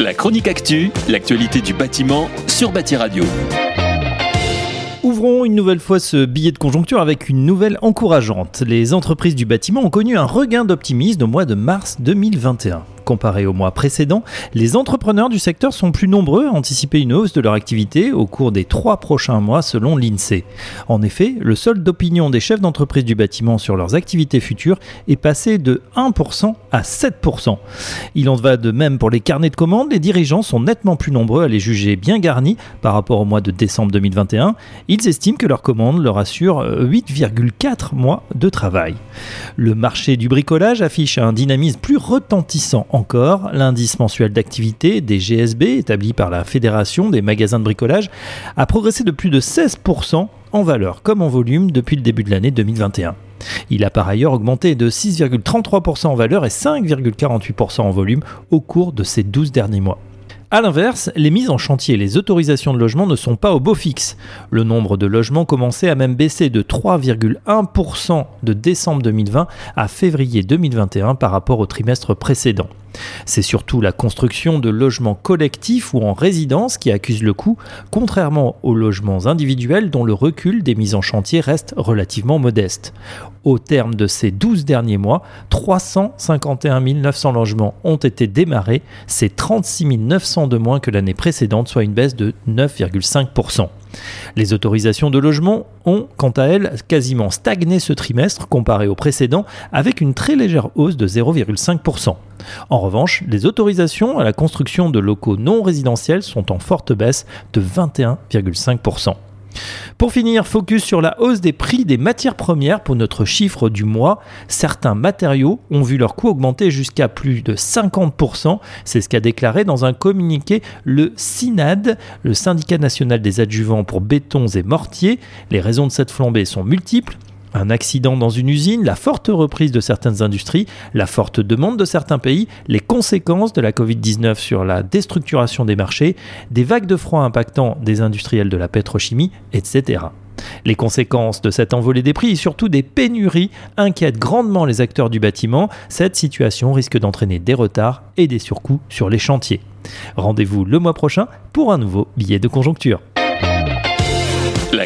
La chronique actu, l'actualité du bâtiment sur Bâti Radio. Ouvrons une nouvelle fois ce billet de conjoncture avec une nouvelle encourageante. Les entreprises du bâtiment ont connu un regain d'optimisme au mois de mars 2021. Comparé au mois précédent, les entrepreneurs du secteur sont plus nombreux à anticiper une hausse de leur activité au cours des trois prochains mois selon l'INSEE. En effet, le solde d'opinion des chefs d'entreprise du bâtiment sur leurs activités futures est passé de 1% à 7%. Il en va de même pour les carnets de commandes, les dirigeants sont nettement plus nombreux à les juger bien garnis par rapport au mois de décembre 2021. Ils estiment que leurs commandes leur assurent 8,4 mois de travail. Le marché du bricolage affiche un dynamisme plus retentissant encore, l'indice mensuel d'activité des GSB, établi par la Fédération des magasins de bricolage, a progressé de plus de 16% en valeur comme en volume depuis le début de l'année 2021. Il a par ailleurs augmenté de 6,33% en valeur et 5,48% en volume au cours de ces 12 derniers mois. A l'inverse, les mises en chantier et les autorisations de logement ne sont pas au beau fixe. Le nombre de logements commençait à même baisser de 3,1% de décembre 2020 à février 2021 par rapport au trimestre précédent. C'est surtout la construction de logements collectifs ou en résidence qui accuse le coup, contrairement aux logements individuels dont le recul des mises en chantier reste relativement modeste. Au terme de ces 12 derniers mois, 351 900 logements ont été démarrés, c'est 36 900 de moins que l'année précédente, soit une baisse de 9,5%. Les autorisations de logement ont, quant à elles, quasiment stagné ce trimestre comparé au précédent, avec une très légère hausse de 0,5%. En revanche, les autorisations à la construction de locaux non résidentiels sont en forte baisse de 21,5%. Pour finir, focus sur la hausse des prix des matières premières pour notre chiffre du mois. Certains matériaux ont vu leur coût augmenter jusqu'à plus de 50%. C'est ce qu'a déclaré dans un communiqué le SINAD, le syndicat national des adjuvants pour bétons et mortiers. Les raisons de cette flambée sont multiples un accident dans une usine, la forte reprise de certaines industries, la forte demande de certains pays, les conséquences de la Covid-19 sur la déstructuration des marchés, des vagues de froid impactant des industriels de la pétrochimie, etc. Les conséquences de cette envolée des prix et surtout des pénuries inquiètent grandement les acteurs du bâtiment. Cette situation risque d'entraîner des retards et des surcoûts sur les chantiers. Rendez-vous le mois prochain pour un nouveau billet de conjoncture.